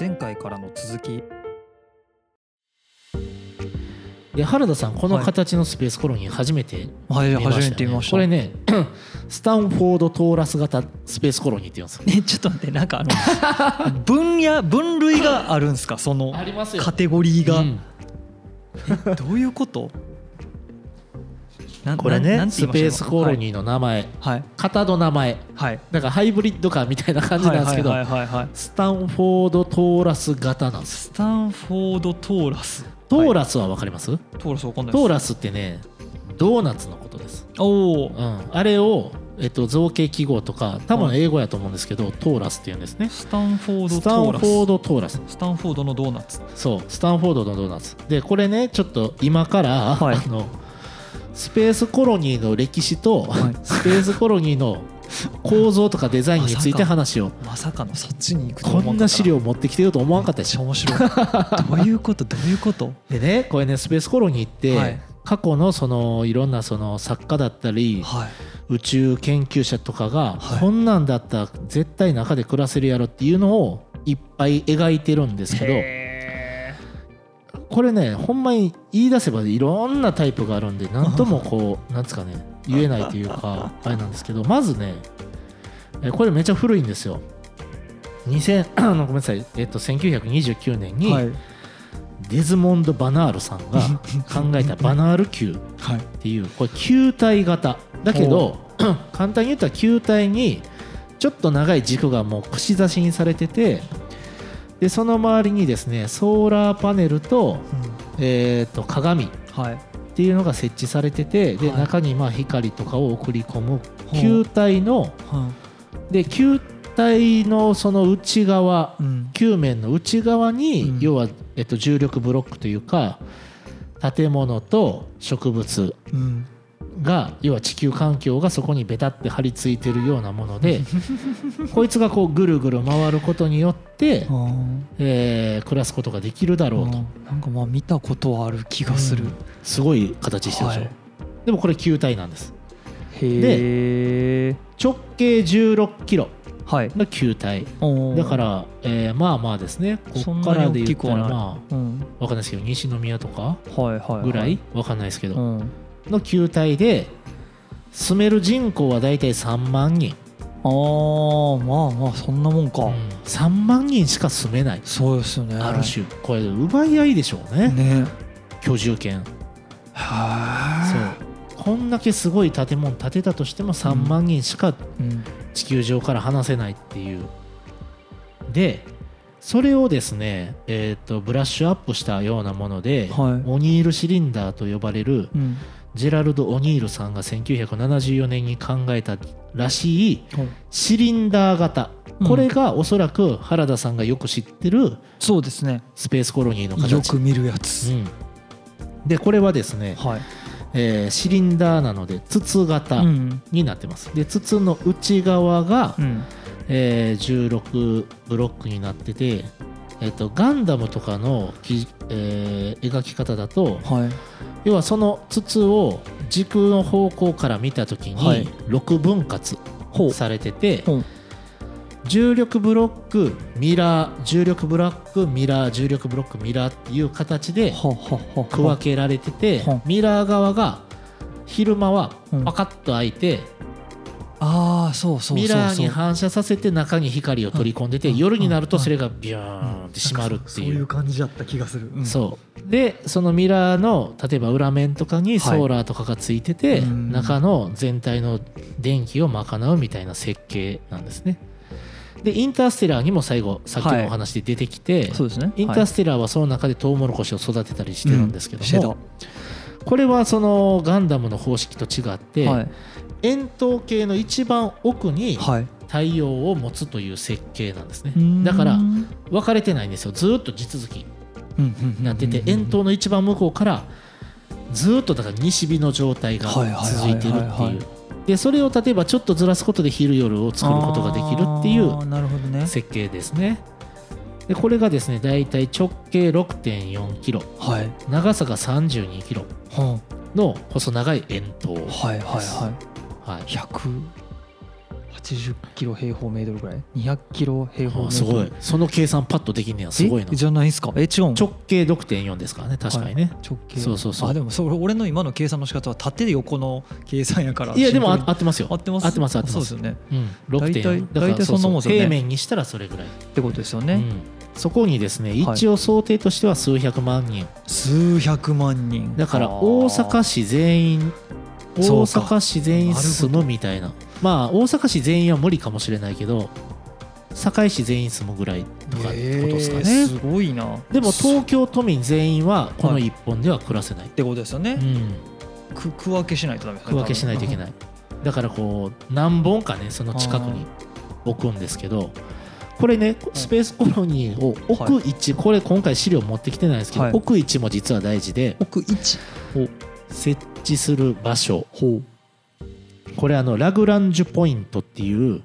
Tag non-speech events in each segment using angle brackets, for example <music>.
前回からの続き。で原田さんこの形のスペースコロニー初めてはい見ましたよね、初めて見ました。これね <clears throat> スタンフォードトーラス型スペースコロニーって言うんですよね。ちょっと待ってなんかあの <laughs> 分野分類があるんですか？そのカテゴリーが、うん。えどういうこと？なこれねスペースコロニーの名前、はい。型の名前。はい。だからハイブリッドカーみたいな感じなんですけど、はいはいはいはいはい。スタンフォードトーラス型なんです。スタンフォードトーラス。トーララスは分かります、トーラスわかんないです。トーラスってねドーナツのことです、おおうん、あれを、えっと、造形記号とか多分英語やと思うんですけど、トーラスって言うんですね。スタンフォードス。タンフォートーラスドトーラス。スタンフォードのドーナツ。そう。スタンフォードのドーナツ。でこれねちょっと今から、はい。あのスペースコロニーの歴史と、はい。スペースコロニーの構造とかデザインについて話を。<laughs> まさかのそっちに行くとこんな資料持ってきてると思わんかったでしょ？面白い。どういうこと？どういうこと？でねこれねスペースコロニーって、はい。過去のそのいろんなその作家だったりはい。宇宙研究者とかが、はい。こんなんだったら絶対中で暮らせるやろっていうのをいっぱい描いてるんですけどへこれねほんまに言い出せばいろんなタイプがあるんで何ともこう <laughs> なんですかね言えないというか <laughs> あれなんですけどまずねえこれめっちゃ古いんですよ。2000 <clears throat> あのごめんなさい、えっと、1929年にーはい。デズモンド・バナールさんが <laughs> 考えたバナール球はい。っていうこれ球体型。だけど <clears throat> 簡単に言ったら球体にちょっと長い軸がもう串刺しにされててでその周りにですねソーラーパネルと,、えー、と鏡っはい。ていうのが設置されててで、はい。中にまあ光とかを送り込む球体のはで球体のその内側球面の内側に、うん。要は、えっと、重力ブロックというか建物と植物うんが要は地球環境がそこにベタって張り付いてるようなもので <laughs> こいつがこうぐるぐる回ることによって、えー暮らすことができるだろうと。なんかまあ見たことはある気がする、うん。すごい形してるでしょ、はい。でもこれ球体なんです。へえ直径16キロはい。の球体。おー。だから、えーまあまあですね。こそんっからで言ったらまあうん。わかんないですけど西宮とかはいはいはい。ぐらいわかんないですけど、うんの球体で住める人口は大体3万人、あーまあまあそんなもんか、うん。3万人しか住めない。そうですよね。ある種これ奪い合いでしょうね。ね。居住権。はそう。こんだけすごい建物建てたとしても3万人しかうん。地球上から離せないっていう。でそれをですね、えー、とブラッシュアップしたようなもので、はい。オニールシリンダーと呼ばれるうんジェラルド・オニールさんが1974年に考えたらしいはい。シリンダー型。うん。これがおそらく原田さんがよく知ってるそうですね。スペースコロニーの形。よく見るやつ、うん、でこれはですね、はい、えーシリンダーなので筒型うん。になってます。で筒の内側が、うん。えー16ブロックになってて、えっとガンダムとかのき、えー描き方だとはい。要はその筒を軸の方向から見た時はい。に6分割されてて、ほう。重力ブロックミラー重力ブロックミラー重力ブロックミラーっていう形でははは区分けられててはミラー側が昼間はうん。パカッと開いてうそうそうそうミラーに反射させて中に光を取り込んでてうん。夜になるとうん。それがビューンって閉まるってそういう。感じだった気がする、うん。そう。でそのミラーの例えば裏面とかにソーラーとかがついてて、うん。中の全体の電気を賄うみたいな設計なんですね。でインターステラーにも最後さっきのお話で出てきて、そうですね。インターステラーはその中でトウモロコシを育てたりしてるんですけども、これはそのガンダムの方式と違って、はい円筒形の一番奥にはい。太陽を持つという設計なんですね。うん。だから分かれてないんですよ。ずーっと地続きになってて円筒の一番向こうからずーっとだから西日の状態がはいはい続いてるってはいはいはいいう。でそれを例えばちょっとずらすことで昼夜を作ることができるっていう設計ですね。でこれがですねだいたい直径6.4キロ。はい。長さが32キロはの細長い円筒あはいはいはいはい、180 80キロ平方メートルぐらい？200キロ平方メートル？あすごい。その計算パッとできんねや。すごいな。えじゃないですか？え違うん？直径6.4ですからね。確かにね、直径。そうそうそう。あでもそれ俺の今の計算の仕方は縦で横の計算やから。いやでも合ってますよ。合ってます？合ってます合ってます。そうですよね。うん、大体6.4だから大体そんなもんですよね。平面にしたらそれぐらい、ってことですよね、うん、そこにですね一応想定としては数百万人、数百万人。だから大阪市全員大阪市全員住むみたいな。まあ大阪市全員は無理かもしれないけど堺市全員住むぐらいとかことですかね、えーすごいな。でも東京都民全員はこの一本では暮らせない、ってことですよね、うん、く区分けしないとダメですね区分けしないといけない。いだからこう何本かねその近くに置くんですけどこれねスペースコロニーを置く位置、これ今回資料持ってきてないんですけど、はい。置く位置も実は大事で奥1設置する場所。ほこれあのラグランジュポイントっていう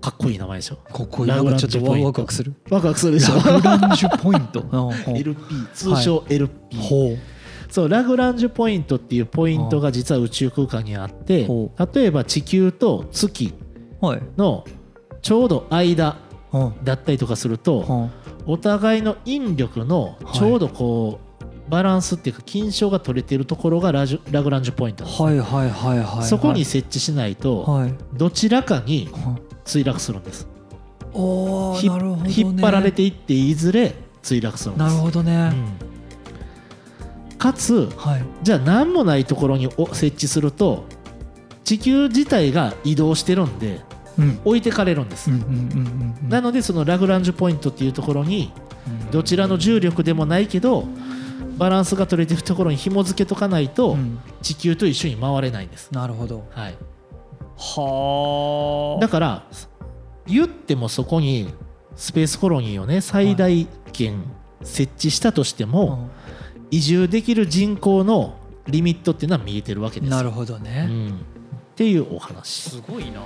かっこいい名前でしょ？うかっこいいラグランジュポイント。ワクワクする。ワクワクするでしょ？ラグランジュポイント。<laughs> LP 通称 LP、ほう。そうラグランジュポイントっていうポイントが実は宇宙空間にあってほ例えば地球と月はい。のちょうど間うん。だったりとかするとうん。お互いの引力のちょうどこうバランスっていうか均衡が取れているところがラジュラグランジュポイント。はいはいはいはいはい。そこに設置しないとはい。どちらかに墜落するんです。おなるほどね。引っ張られていっていずれ墜落するんです。なるほどね、うん。かつはい。じゃあ何もないところにお設置すると地球自体が移動してるんでうん。置いてかれるんです、うんうんうんうんなのでそのラグランジュポイントっていうところにどちらの重力でもないけどバランスが取れてるところに紐付けとかないとうん。地球と一緒に回れないんです、なるほど。はい、はあ。だから言ってもそこにスペースコロニーをね最大限設置したとしても、移住できる人口のリミットっていうのは見えてるわけです。よなるほどうね、ん、っていうお話。すごいな。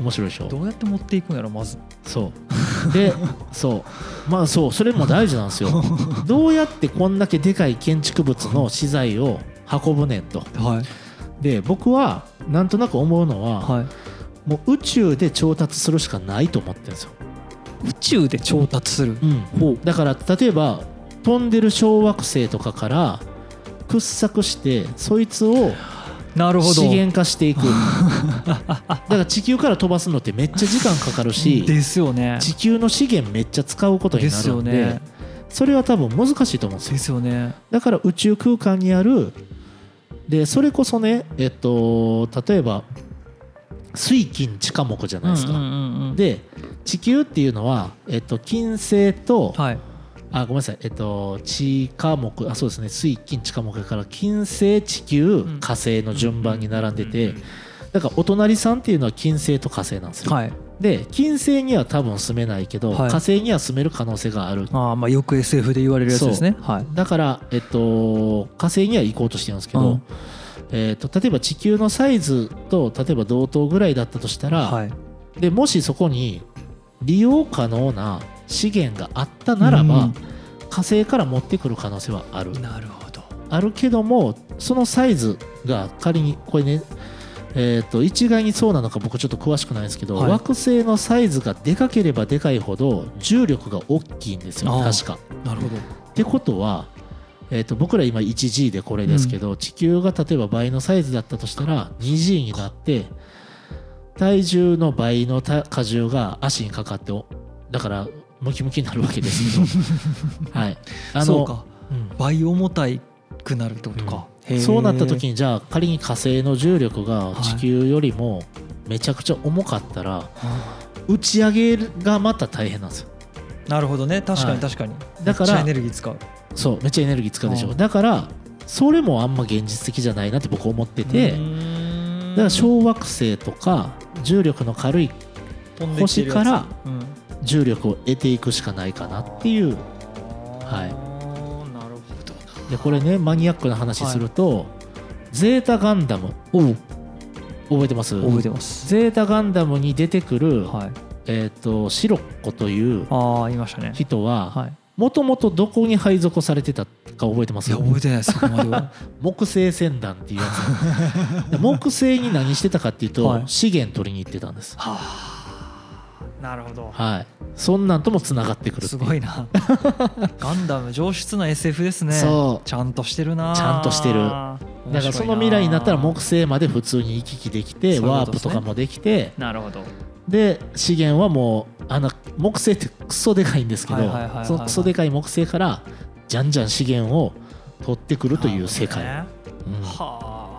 面白いでしょ？どうやって持っていくんやろまず。そう。でそう。まあそう。それも大事なんですよ。<laughs> どうやってこんだけでかい建築物の資材を運ぶねんと。はい。で僕はなんとなく思うのは、はい。もう宇宙で調達するしかないと思ってるんですよ、宇宙で調達する？うん、だから例えば飛んでる小惑星とかから掘削してそいつをなるほど。資源化していく。<laughs> だから地球から飛ばすのってめっちゃ時間かかるしですよね。地球の資源めっちゃ使うことにですなるんでよね。それは多分難しいと思うんですよ。ですよね。だから宇宙空間にある。でそれこそねえっと例えば水金地下木じゃないですか、で地球っていうのは、えっと、金星と、はいあごめんなさい、えっと、地下木。あそうですね。水金地下木だから金星地球ん。火星の順番に並んでて、だからお隣さんっていうのは金星と火星なんですよ、はい。で金星には多分住めないけど、はい。火星には住める可能性がある。ああまあよく SF で言われるやつですね。はい。だから、えっと、火星には行こうとしてるんですけど、うん。えっと、例えば地球のサイズと例えば同等ぐらいだったとしたら、はい。でもしそこに利用可能な資源があったならば、うん。火星から持ってくる可能性はある。なるほど。あるけどもそのサイズが仮にこれねえー、と一概にそうなのか僕ちょっと詳しくないんですけど、はい。惑星のサイズがでかければでかいほど重力が大きいんですよ確か。なるほど。ってことは、えー、と僕ら今 1G でこれですけど、地球が例えば倍のサイズだったとしたら 2G になって体重の倍のた荷重が足にかかっておだからムキムキになるわけですけど。<laughs> はい。あのそうか。うん。倍重たいくなるってことか、へー。そうなった時にじゃあ仮に火星の重力がはい。地球よりもめちゃくちゃ重かったらあ打ち上げがまた大変なんですよ。ーなるほどね。確かはい。に確かに、だからめっちゃエネルギー使う。そうめっちゃエネルギー使うでしょ。うん。だからそれもあんま現実的じゃないなって僕思っててだから小惑星とか重力の軽い星からうん重力を得ていくしかないかなっていう。はい。なるほどでこれねマニアックな話すると、ゼータガンダム。お覚えてます？覚えてます。ゼータガンダムに出てくる、はい。えー、とシロッコというああ言いましたね。人は、はい。もともとどこに配属されてたか覚えてます？いや覚えてないですそこまでは。<laughs> 木星船団っていうやつ。で木星に何してたかっていうと、はい。資源取りに行ってたんです。はあなるほど。はい。そんなんともつながってくるすごいな。<laughs> ガンダム上質な SF ですね。そう。ちゃんとしてるな。ちゃんとしてる。面だからその未来になったら木星まで普通に行き来できてワープとかもできて。なるほど。で資源はもうあの木星ってクソでかいんですけどそのクソでかい木星からじゃんじゃん資源を取ってくるという世界、なるうん。はあ。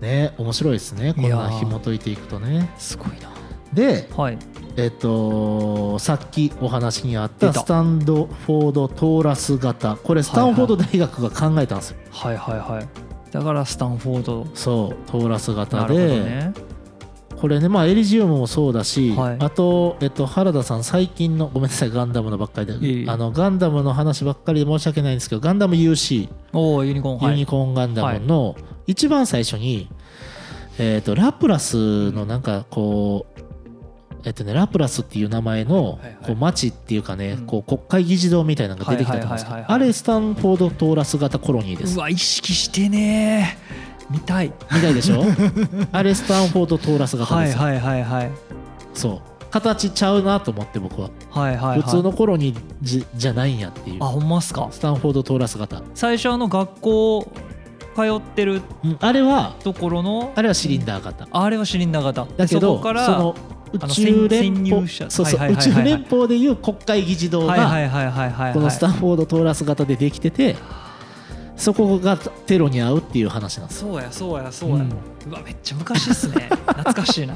ね面白いですね。こんな紐解いていくとね。すごいなではい。えっとさっきお話にあったスタンドフォード・トーラス型。これスタンフォード大学が考えたんですよ、はいはいはい。だからスタンフォード。そうトーラス型なるほどで、ね。これねまあエリジウムもそうだし、はい。あと、えっと、原田さん最近のごめんなさいガンダムのばっかりで。あのガンダムの話ばっかりで申し訳ないんですけどガンダム UC、おおユニコーン。はい。ユニコーンガンダムの一番最初に、えっとラプラスのなんかこうえっとね、ラプラスっていう名前のこう町っていうかね、うん。こう国会議事堂みたいなのが出てきたと思うんですけどあれスタンフォード・トーラス型コロニーです。うわ意識してね見たい。みたいでしょ？<laughs> あれスタンフォード・トーラス型ですよ、はいはいはいはい。そう。形ちゃうなと思って僕は。はいはいはい。普通のコロニーじじゃないんやっていう。あほんまっすか？スタンフォード・トーラス型、最初あの学校通ってるうんあれはところの？あれはシリンダー型。あれはシリンダー型。だけどそこからその宇宙連邦者。そうそう宇宙連邦でいう国会議事堂がはいはいはいこのスタンフォード・トーラス型でできててそこがテロに合うっていう話なんです。そうやそうやそうや、ううんわめっちゃ昔っすね。<laughs> 懐かしいな。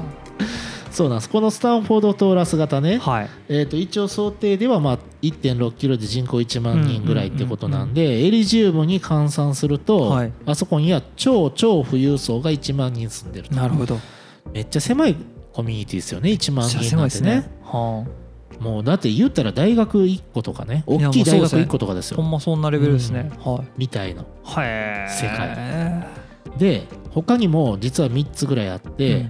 そうなんです。このスタンフォード・トーラス型ね、はい。えー、と一応想定ではまあ1.6キロで人口1万人ぐらいってことなんでエリジウムに換算すると、はい。あそこには超超富裕層が1万人住んでると。なるほど。めっちゃ狭いコミュニティですよね1万人狭ないんてね。ね。はもうだって言ったら大学1個とかね大きい大学もうそうですね。1個とかですあほよんまそんなレベルですね、はい。みたいなはい世界で他にも実は3つぐらいあって、うん。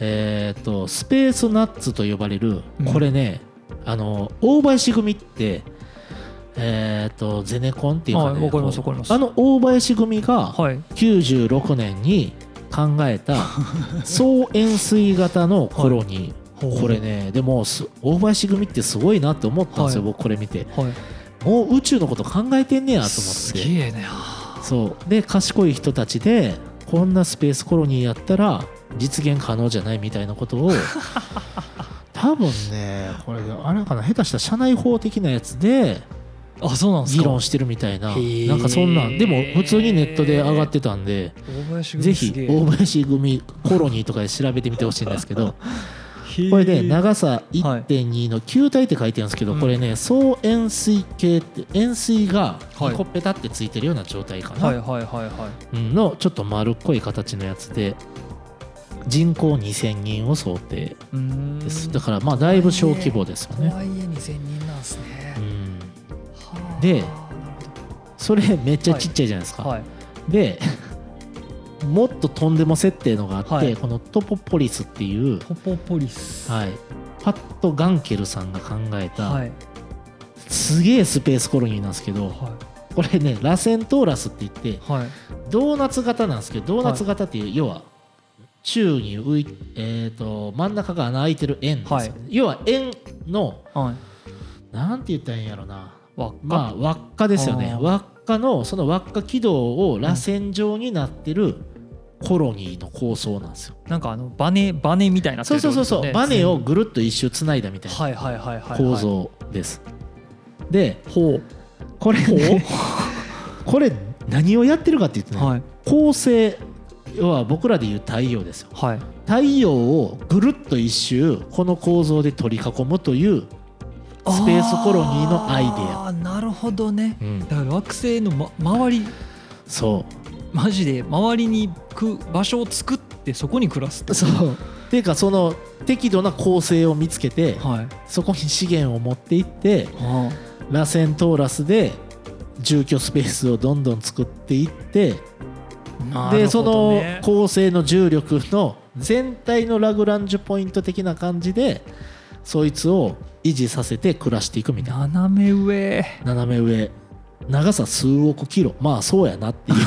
えっ、とスペースナッツと呼ばれるうん。これね、あの大林組ってえっ、とゼネコンっていうかね、はいあの大林組がはい。96年に考えた総円錐型のコロニー、これねでもす大林組ってすごいなって思ったんですよ、はい。僕これ見て。はい。もう宇宙のこと考えてんねやと思すって。げえね。そう。で賢い人たちでこんなスペースコロニーやったら実現可能じゃないみたいなことを。<laughs> 多分ねこれあれかな下手した社内法的なやつであそうなんですか？議論してるみたいな。なんかそんなん。でも普通にネットで上がってたんでぜひ大林組コロニーとかで調べてみてほしいんですけど。<laughs> これね長さ1.2の球体って書いてるんですけどうん。これね総円錐形って円錐がはい。2個ペタってついてるような状態かな、のちょっと丸っこい形のやつで人口2000人を想定です。だからまあだいぶ小規模ですよね、とはいえ2000人なんですね。うん、はあでそれめっちゃちっちゃいじゃないですか、ほどはい。でもっととんでも設定のがあって、はい。このトポポリスっていう、ポポポリス。はい、パット・ガンケルさんが考えた、はい。すげえスペースコロニーなんですけどはこれね螺旋トーラスって言っていはい。ドーナツ型なんですけどドーナツ型っていう、要は宙に浮いえー、と真ん中が穴開いてる円ですよね、はい。要は円のはい。なんて言ったらいいんやろなまあ輪っかですよね。輪っかのその輪っか軌道を螺旋状になってるコロニーの構想なんですよ、なんかあのバネバネみたいになってるそうそうそうそう、バネをぐるっと一周つないだみたいな構造です、でほう。これね <laughs> これ何をやってるかって言ってね、はい。恒星要は僕らでいう太陽ですよ。はい。太陽をぐるっと一周この構造で取り囲むというスペースコロニーのアイデア、なるほどね。うん、だから惑星の、ま、周り。そう。マジで周りにく場所を作ってそこに暮らすってそう。っていうかその適度な構成を見つけてはい。そこに資源を持っていっては螺旋トーラスで住居スペースをどんどん作っていってあでそのね構成の重力の全体のラグランジュポイント的な感じでそいつを維持させて暮らしていくみたいな。斜め上。斜め上。長さ数億キロ。まあそうやなっていう。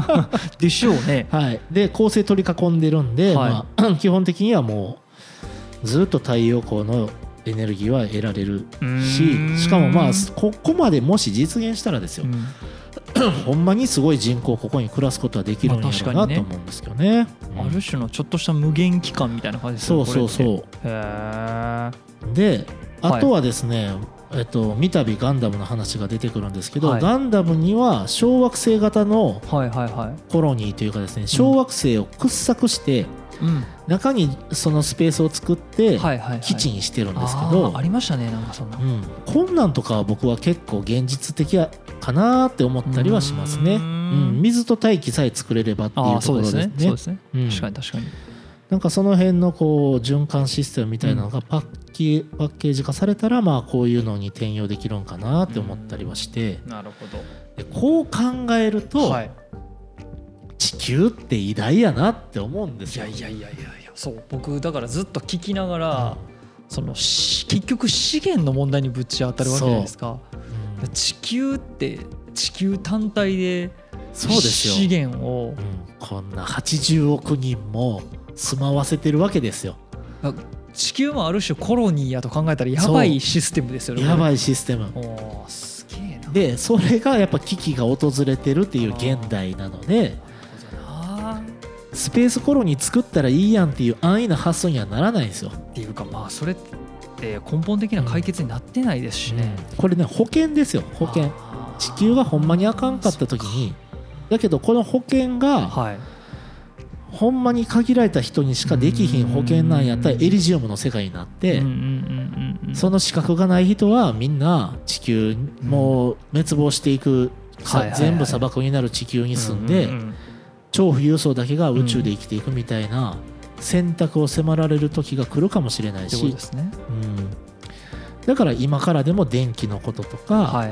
<laughs> でしょうね。はい、で構成取り囲んでるんで、はい。まあ、<clears throat> 基本的にはもうずっと太陽光のエネルギーは得られるししかもまあここまでもし実現したらですよ。う、ん。<clears throat> ほんまにすごい人口ここに暮らすことはできるんやろうまあ確かにねなと思うんですけどね。ある種のちょっとした無限期間みたいな感じですそうそうう。そへうではいあとはですね、えっと、三度ガンダムの話が出てくるんですけど、はい。ガンダムには小惑星型のコロニーというかですね小惑星を掘削してうん。中にそのスペースを作ってはいはいはい。基地にしてるんですけあど、ーありましたねなんかそんなうん、こんなんとかは僕は結構現実的やかなって思ったりはしますね。うん。ん、水と大気さえ作れればっていうところですすね。ね。そうですね。うん。確かに確かになんかその辺のこう循環システムみたいなのがパッキパッケージ化されたらまあこういうのに転用できるんかなって思ったりはして。なるほでこう考えるとどはい。地球って偉大やなって思うんですよ。いやいやいやいやいや。そう僕だからずっと聞きながらそのし結局資源の問題にぶち当たるわけじゃないですか。う。ん。地球って地球単体でそうですよ。資源をうん、こんな80億人も住まわせてるわけですよ。地球もある種コロニーやと考えたらやばいシステムですよねいやばいシステム。すげえな。でそれがやっぱ危機が訪れてるっていう現代なのでスペースコロニー作ったらいいやんっていう安易な発想にはならないんですよ。っていうかまあそれって根本的な解決になってないですしね、これね保険ですよ保険。地球がほんまにあかんかった時に。だけどこの保険がはいほんまに限られた人にしかできひん保険なんやったらうん。エリジウムの世界になってその資格がない人はみんな地球もう滅亡していく全部砂漠になる地球に住んで超富裕層だけが宇宙で生きていくみたいな選択を迫られる時が来るかもしれないし。ですね。うん。だから今からでも電気のこととか、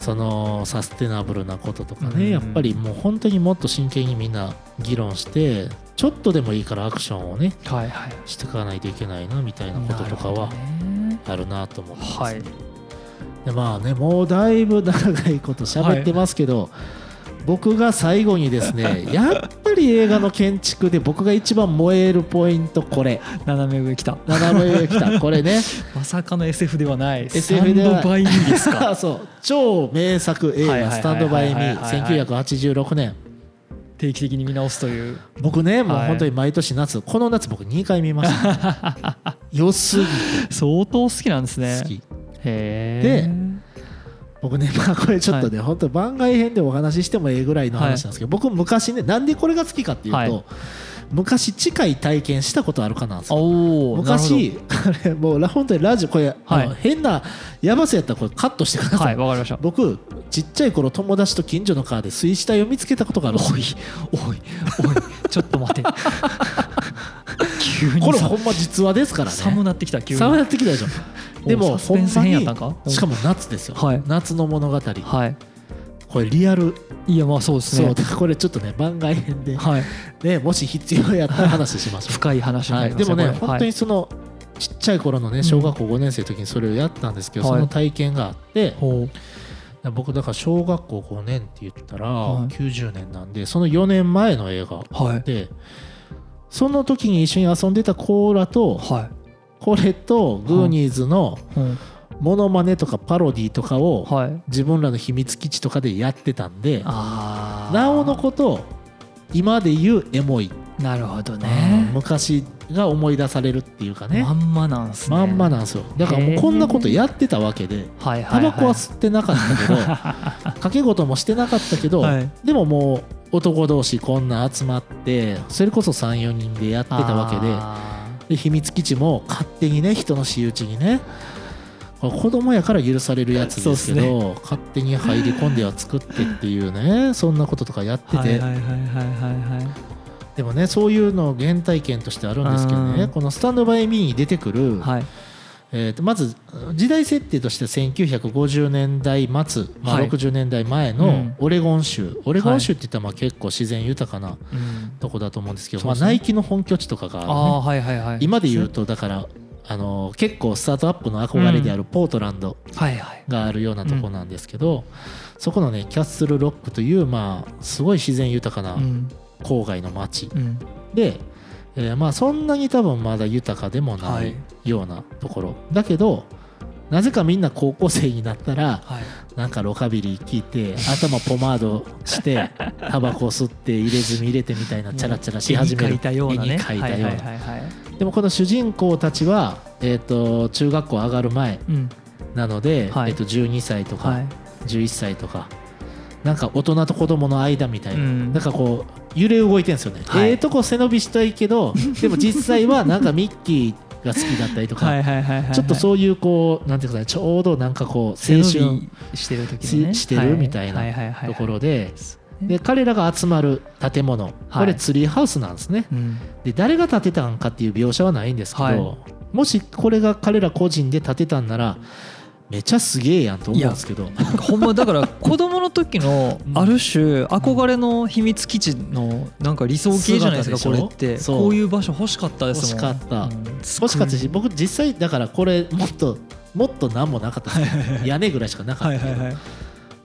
そのサステナブルなこととかね、うん。やっぱりもう本当にもっと真剣にみんな議論してちょっとでもいいからアクションをねはいはい。していかないといけないなみたいなこととかはあるなと思ってます、はい。でまあねもうだいぶ長いこと喋ってますけど、僕が最後にですねやっぱり映画の建築で僕が一番燃えるポイントこれ。斜め上来た。斜め上来た。これね。<laughs> まさかの SF ではない。SF では <laughs> そう。超名作映はいはいはいはい画「スタンドバイ・ミはいはいー」1986年。定期的に見直すという。僕ねもうはい。本当に毎年夏この夏僕2回見ました。<laughs> 良すぎて。相当好きなんですね。好き。へえ僕ねまあこれちょっとね、本当番外編でお話ししてもええぐらいの話なんですけど、僕昔ねなんでこれが好きかっていうと、はい。昔近い体験したことあるかなんですよ。昔あれ <laughs> もう本当にラジオこれ、はい。変なやばさやったらこれカットしてください、はいわかりました。僕ちっちゃい頃友達と近所の川で水死体を見つけたことがあるおいおいおいちょっと待て。<laughs> 急にさこれほんま実話ですからね。寒なってきた急に。寒なってきたでしょでもほんまに編やったんか？しかも夏ですよ、はい。夏の物語。はい。これリアル。いやまあそうですね。これちょっとね番外編で、はい。ね、もし必要やったら話しましょう。深い話になはい、りますでもね本当にそのちっちゃい頃のね小学校5年生の時にそれをやったんですけど、はい。その体験があって、僕だから小学校5年って言ったらはい。90年なんでその4年前の映画はい。でその時に一緒に遊んでたコーラとはこれとグーニーズのいうん。モノマネとかパロディとかをはい。自分らの秘密基地とかでやってたんでなおのこと今で言うエモい、なるほどうんね昔が思い出されるっていうかね。まんまなんすね。まんまなんですよ。だからもうこんなことやってたわけでタバコは吸ってなかったけど <laughs> 掛け事もしてなかったけど、はい。でももう男同士こんな集まってそれこそ34人でやってたわけであで秘密基地も勝手にね人の私有地にね子供やから許されるやつですけど勝手に入り込んでは作ってっていうねそんなこととかやってて、でもねそういうの原体験としてあるんですけどうんねこの「スタンド・バイ・ミー」に出てくる、はいえー、とまず時代設定としては1950年代末、まあ、はい。60年代前のうん。オレゴン州、オレゴン州って言ったらまあ結構自然豊かなうん。とこだと思うんですけど、そうですね。まあ、ナイキの本拠地とかがね。ああはいはいはい。今で言うとだからあの結構スタートアップの憧れであるポートランドはいはい。があるようなとこなんですけど、そこのねキャッスルロックというまあすごい自然豊かなうん。郊外の町うん。で、えーまあそんなに多分まだ豊かでもはないいようなところ、だけどなぜかみんな高校生になったらはい。なんかロカビリー聞いて頭ポマードして <laughs> タバコ吸って入れ墨入れてみたいなチャラチャラし始める。絵に描いたような。ねでもこの主人公たちは、えー、と中学校上がる前うん。なので、はい。えー、と12歳とかはい。11歳とかなんか大人と子供の間みたいな、うん。なんかこう揺れ動いてるんですよね、はい。ええとこ背伸びしたいけどでも実際はなんかミッキーが好きだったりとか、はいはいはいはいちょっとそういうこうなんていうかねちょうどなんかこう青春びしてる時のね。ししてるみたいなはいはいはいはい。ところでで彼らが集まる建物これツリーハウスなんですね、うん。で誰が建てたんかっていう描写はないんですけど、はい。もしこれが彼ら個人で建てたんならめちゃすげえやんと思うんですけど。ほんまだから子供の時のある種憧れの秘密基地のなんか理想形じゃないですかこれって。こういう場所欲しかったですもん。欲しかった。うん。欲しかったし僕実際だからこれもっともっと何もなかった屋根ぐらいしかなかった。けど、はいはいはい。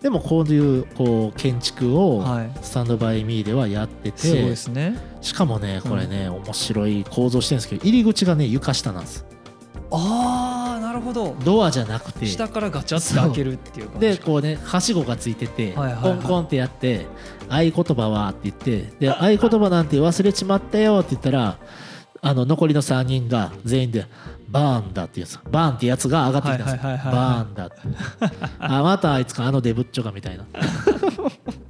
でもこういうこう建築をはい。スタンドバイミーではやってて、すごいですね。しかもねこれね、面白い構造してるんですけど入り口がね床下なんですああなるほど。ドアじゃなくて。下からガチャって開けるっていう感じでこうねはしごがついてて、はいはいはい。コンコンってやって「合言葉は?」って言ってで合言葉なんて忘れちまったよって言ったらあの残りの3人が全員で「バーンだ」って言うんですよバーンってやつが上がってきたんですよ。バーンだって。あまたあいつかあのデブッチョがみたいな <laughs>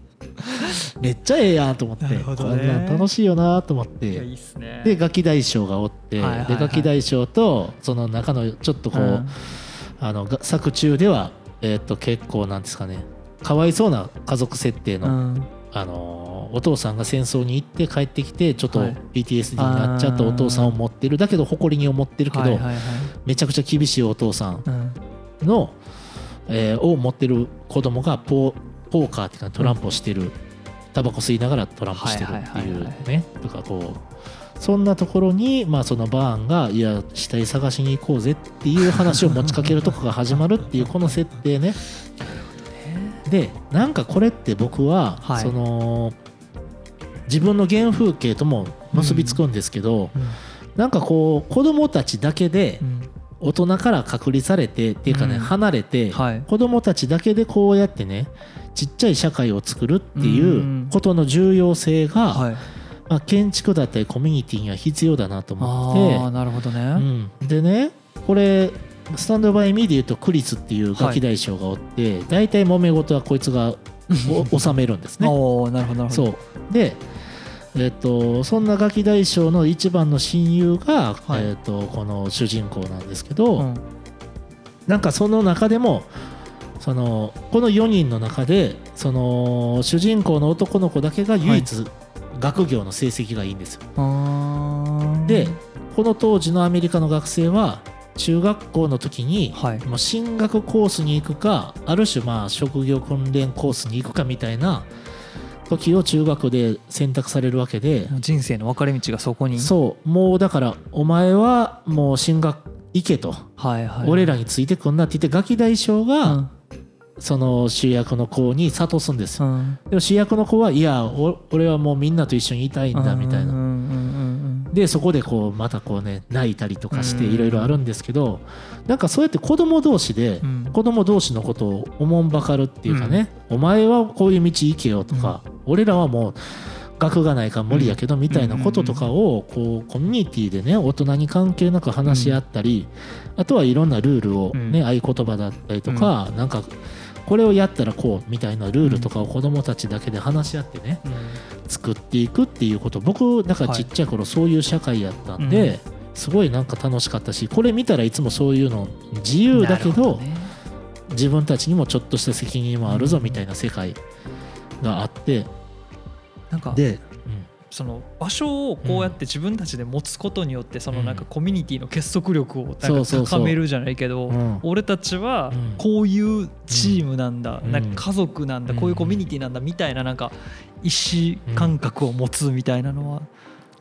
めっちゃええやんと思って、なるほこんなん楽しいよなと思って。いやいいっすね。でガキ大将がおって、はいはいはい。でガキ大将とその中のちょっとこう、うん。あのが作中では、えー、と結構なんですかね。かわいそうな家族設定の、うん。あのーお父さんが戦争に行って帰ってきてちょっとはい。PTSD になっちゃったお父さんを持ってるだけど誇りに思ってるけど、はいはいはい。めちゃくちゃ厳しいお父さんうん。の、えーを持ってる子供がポーポーカーっていうかトランプをしてる、タバコ吸いながらトランプしてるっていうねとかこうそんなところに、まあ、そのバーンが「いや死体探しに行こうぜ」っていう話を持ちかけるとこが始まるっていうこの設定ね。でなんかこれって僕は、はい。その自分の原風景とも結びつくんですけど、うん。なんかこう子供たちだけでうん。大人から隔離されてっていうかね、うん。離れて、はい。子供たちだけでこうやってねちっちゃい社会を作るっていうことの重要性が、はい。まあ、建築だったりコミュニティには必要だなとあ思あなるほどね。って、うん、でねこれスタンドバイミーでいうとクリスっていうガキ大将がおって、大体揉め事はこいつがお <laughs> 収めるんですね。おおなるほどなるほど。そう。でえっとそんなガキ大将の一番の親友が、はい。えっとこの主人公なんですけど、うん。なんかその中でもそのこの4人の中でその主人公の男の子だけが唯一学業の成績がいいんですよ。でこの当時のアメリカの学生は中学校の時にはい。もう進学コースに行くかある種まあ職業訓練コースに行くかみたいな時を中学で選択されるわけで。人生の分かれ道がそこに。そう。もうだからお前はもう進学行けと、はいはい俺らについてくんなって言ってガキ大将うがんその主役の子に諭すんですよ、うん。でも主役の子はいやお俺はもうみんなと一緒にいたいんだみたいな、うんうんうんでそこでこうまたこうね泣いたりとかしてうん。いろいろあるんですけどなんかそうやって子供同士でうん。子供同士のことをおもんばかるっていうかね、お前はこういう道行けよとか、俺らはもう学がないから無理やけどみたいなこととかをこうコミュニティでね大人に関係なく話し合ったり、あとはいろんなルールをね、うん。合言葉だったりとか、なんかこれをやったらこうみたいなルールとかを子供たちだけで話し合ってね、うん。作っていくっていうこと。僕だからちっちゃい頃そういう社会やったんで、うん。すごいなんか楽しかったしこれ見たらいつもそういうの自由だけど自分たちにもちょっとした責任もあるぞみたいな世界があってなんかで、その場所をこうやって自分たちで持つことによってそのなんかコミュニティの結束力をなんか高めるじゃないけどうん。俺たちはうんこういうチームなんだうん。なんか家族なんだうん。こういうコミュニティなんだみたいななんか意思感覚を持つみたいなのは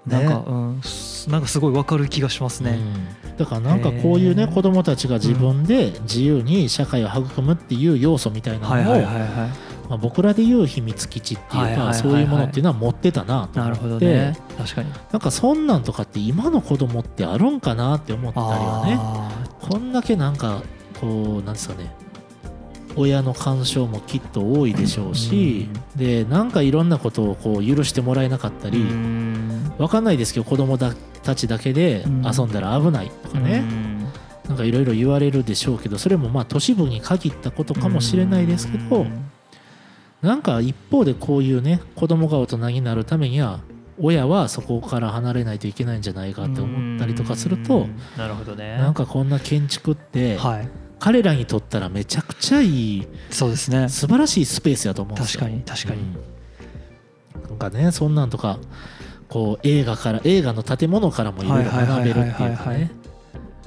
なんか、うんすなんかすごいわかる気がしますね、うん。だからなんかこういうね子供たちが自分で自由に社会を育むっていう要素みたいなのをはいはいはいはいまあ僕らでいう秘密基地っていうかそういうものっていうのは持ってたなとなるほど思ってね。確かに。なんかそんなんとかって今の子供ってあるんかなって思ったりはね。あこんだけなんかこうなんですかね。親の干渉もきっと多いでしょうし、でなんかいろんなことをこう許してもらえなかったーり、うん。わかんないですけど子供だたちだけで遊んだら危ないとかね、うん。なんかいろいろ言われるでしょうけどそれもまあ都市部に限ったことかもしれないですけど、うんなんか一方でこういうね子供が大人になるためには親はそこから離れないといけないんじゃないかって思ったりとかするとうんなるほどね。なんかこんな建築ってはい。彼らにとったらめちゃくちゃいいそうですね。素晴らしいスペースやと思うんです確よ。かに確かに、うん。なんかねそんなんとかこう映画から映画の建物からもいろいろ学べるっていうかね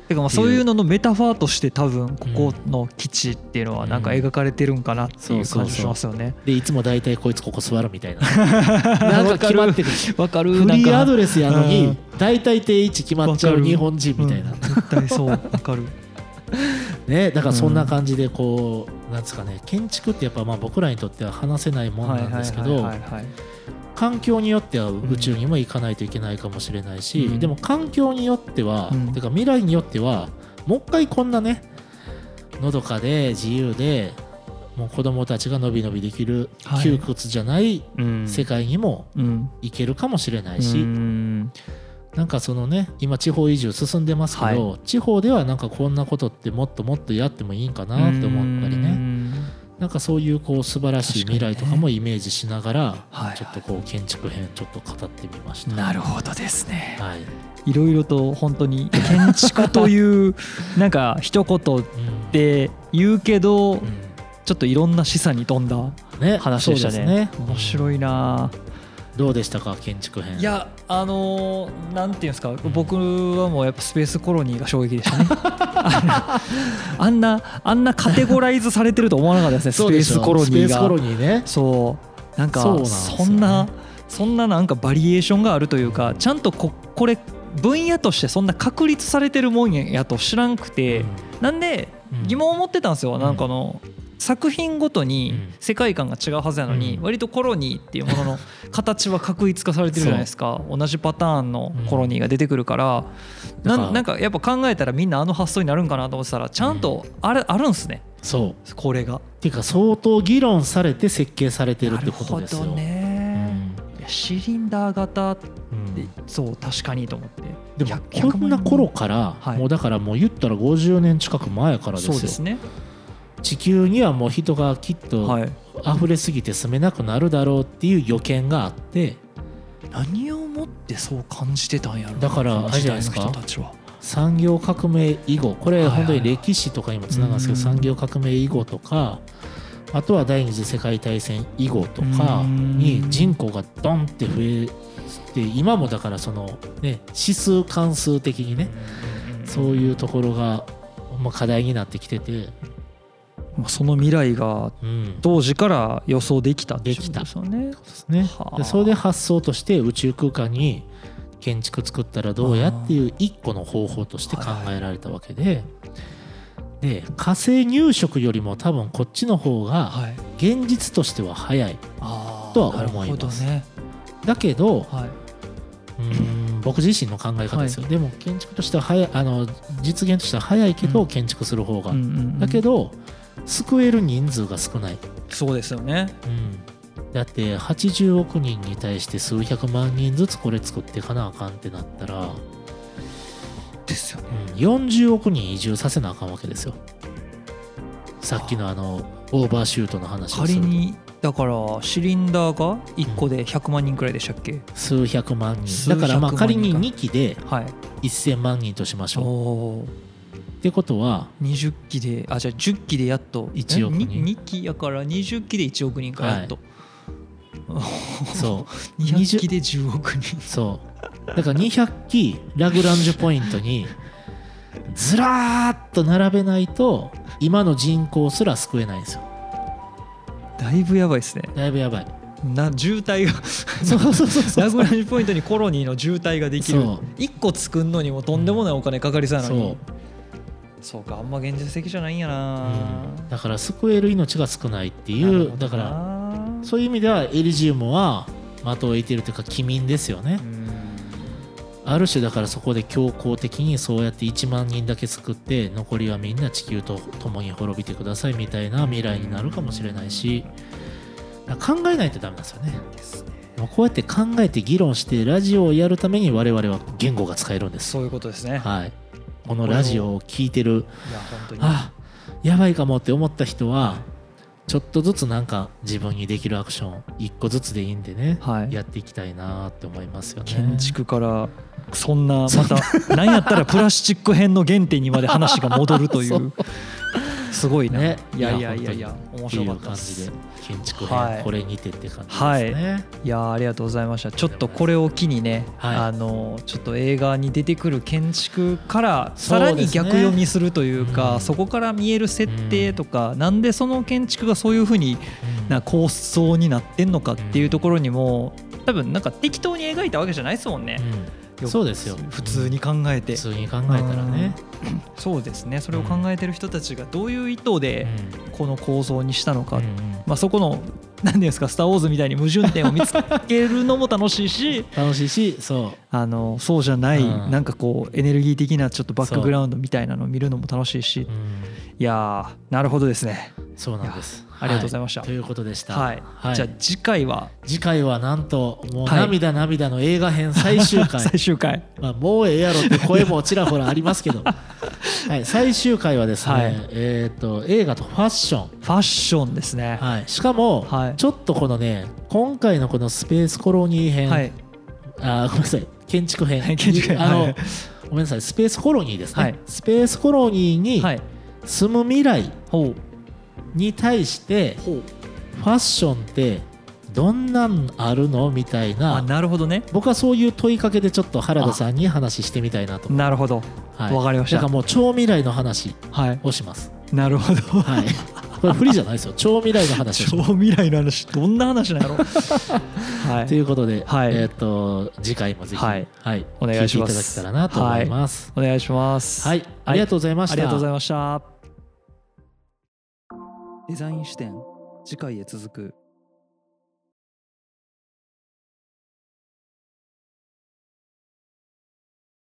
てかまあそういうののメタファーとして多分ここの基地っていうのはなんか描かれてるんかなっていう感じしますよね。でいつも大体こいつここ座るみたいな。<laughs> なんか決まってるわかるフリーアドレレスやのうにん大体定位置決まっちゃう日本人みたいな、絶対そう。わかる。<laughs> ねだからそんな感じでこうなんですかね。建築ってやっぱまあ僕らにとっては話せないもんなんですけど環境によっては宇宙にも行かないといけないかもしれないし、うん。でも環境によっては、うん。てか未来によってはもう一回こんなねのどかで自由でもう子供たちがのびのびできるはい。窮屈じゃないうん。世界にもうん。行けるかもしれないし、うん。なんかそのね今地方移住進んでますけど、地方ではなんかこんなことってもっともっとやってもいいんかなって思ったりね。うんなんかそういうこう素晴らしい未来とかもイメージしながら、はい。ちょっとこう建築編ちょっと語ってみました。なるほどですね。はい。いろいろと本当に建築という <laughs> なんか一言うんで言うけどうんちょっといろんな示唆に富んだね、話でしたね。そうですね。面白いな。どうでしたか建築編。いやあのーなんていうんですか僕はもうやっぱスペースコロニーが衝撃でしたね。<laughs> あんなあんなカテゴライズされてると思わなかったですねスペースコロニーが。ね。そう。なんかそうなんですよね。そんなそんななんかバリエーションがあるというかちゃんとここれ分野としてそんな確立されてるもんやと知らんくて、なんでうん。疑問を持ってたんですよ、んなんかあの作品ごとにうん。世界観が違うはずなのに、うん。割とコロニーっていうものの形は確立化されてるじゃないですか。同じパターンのコロニーが出てくるから、だからなんかやっぱ考えたらみんなあの発想になるんかなと思ってたらちゃんとあれあるんすね。そう。これが。っていうか相当議論されて設計されてるってことですよ。ね、シリンダー型ってそう確かにと思って。でも100こんな頃から、はい。もうだからもう言ったら50年近く前からですよ。そうですね地球にはもう人がきっとはい。溢れすぎて住めなくなるだろうっていう予見があって。何をもってそう感じてたんやろなだからあれじゃないですか？産業革命以後。これはいはい本当に歴史とかにもつながるんですけどうん。産業革命以後とかあとは第二次世界大戦以後とかうん。に人口がドンって増えて今もだからそのね指数関数的にねそういうところがまあ課題になってきてて、まあその未来がうん、当時から予想できたっていうことできた。ですよね。ですね。はあ。でそれで発想として宇宙空間に建築作ったらどうやっていう一個の方法として考えられたわけで。で火星入植よりも多分こっちの方がはい。現実としては早い。とは思います。ね。だけどはい。うーん僕自身の考え方ですよ、でも建築としては早いあの実現としては早いけど、うん。建築する方が、うんうんうん。だけど救える人数が少ない、そうですよね。うん、だって80億人に対して数百万人ずつこれ作っていかなあかんってなったら、ですよね。うん、40億人移住させなあかんわけですよ。さっきのあのオーバーシュートの話をすると。仮にだからシリンダーが1個で100万人くらいでしたっけ、数百万人。数だからまあ仮に2期ではい。1000万人としましおょう。ってことは20期であじゃあ10期でやっと。1億人。2, 期やから20期で1億人かやっと、<laughs> そう。200期で10億人。そう。だから200期ラグランジュポイントにずらーっと並べないと今の人口すら救えないんですよ。だいぶやばいですね。だいぶやばい。な渋滞がそうそうそうそう。<laughs> ラグランジュポイントにコロニーの渋滞ができる。そう。1個作るのにもとんでもないお金かかりそうやのにそうかあんま現実的じゃないんやな、うん。だから救える命が少ないっていうだからなそういう意味ではエリジウムは的を置いてるというか機民ですよね。うん。ある種だからそこで強行的にそうやって1万人だけ救って残りはみんな地球と共に滅びてくださいみたいな未来になるかもしれないし考えないとダメなんですよね。でもこうやって考えて議論してラジオをやるために我々は言語が使えるんです。そういうことですね、はいこのラジオを聞いてる。いや本当に。あやばいかもって思った人はちょっとずつなんか自分にできるアクション一個ずつでいいんでね、はい。やっていきたいなって思いますよね。建築からそんなまた何やったらプラスチック編の原点にまで話が戻るという <laughs> すごいな、ね。いやいやいやいや面白かったっす。建築はい。編これにてって感じですね、い。やーありがとうございました。ちょっとこれを機にね、はい。あのちょっと映画に出てくる建築からさらに逆読みするというかうん。そこから見える設定とか、なんでその建築がそういうふうにうん。な構想になってんのかっていうところにも多分なんか適当に描いたわけじゃないですもんね、うん。よそうですよ。普通に考えて、普通に考えたらね、そうですね。それを考えてる人たちがどういう意図うでん。この構造にしたのか、うんまあ、そこの何ていうんですか「スター・ウォーズ」みたいに矛盾点を見つけるのも楽しいし <laughs> 楽しいしそう。あのそうじゃない、うん。なんかこうエネルギー的なちょっとバックグラウンドみたいなのを見るのも楽しいしうんいやーなるほどですねそうなんですありがとうございました。ということでした。はい、はい。じゃあ次回は？次回はなんともうはい。涙涙の映画編最終回、<laughs> 最終回。まあ、もうええやろって声もちらほらありますけど、<laughs> はい、最終回はですね、はい。えー、と映画とファッション、ファッションですね。はい、しかも、はい。ちょっとこのね今回のこのスペースコロニー編、はい。あごめんなさい。建築編。建築編。あの、はい。ごめんなさい。スペースコロニーですね、はい。スペースコロニーにはい。住む未来。ほうに対してファッションってどんなんあるのみたいあななるほどね。僕はそういう問いかけでちょっと原田さんに話してみたいなと。なるほど。はい。わかりました。だからもう超未来の話はい。をします。なるほど。はい。これ不利じゃないですよ。<laughs> 超未来の話超。未来の話。どんな話なんやろ。<laughs> はい。ということで、はい。えっ、と次回もぜひ、ははいい、お願いします。聞いていただけたらなと思います。お願いします。はい、ありがとうございました。ありがとうございましたデザイン視点次回へ続く。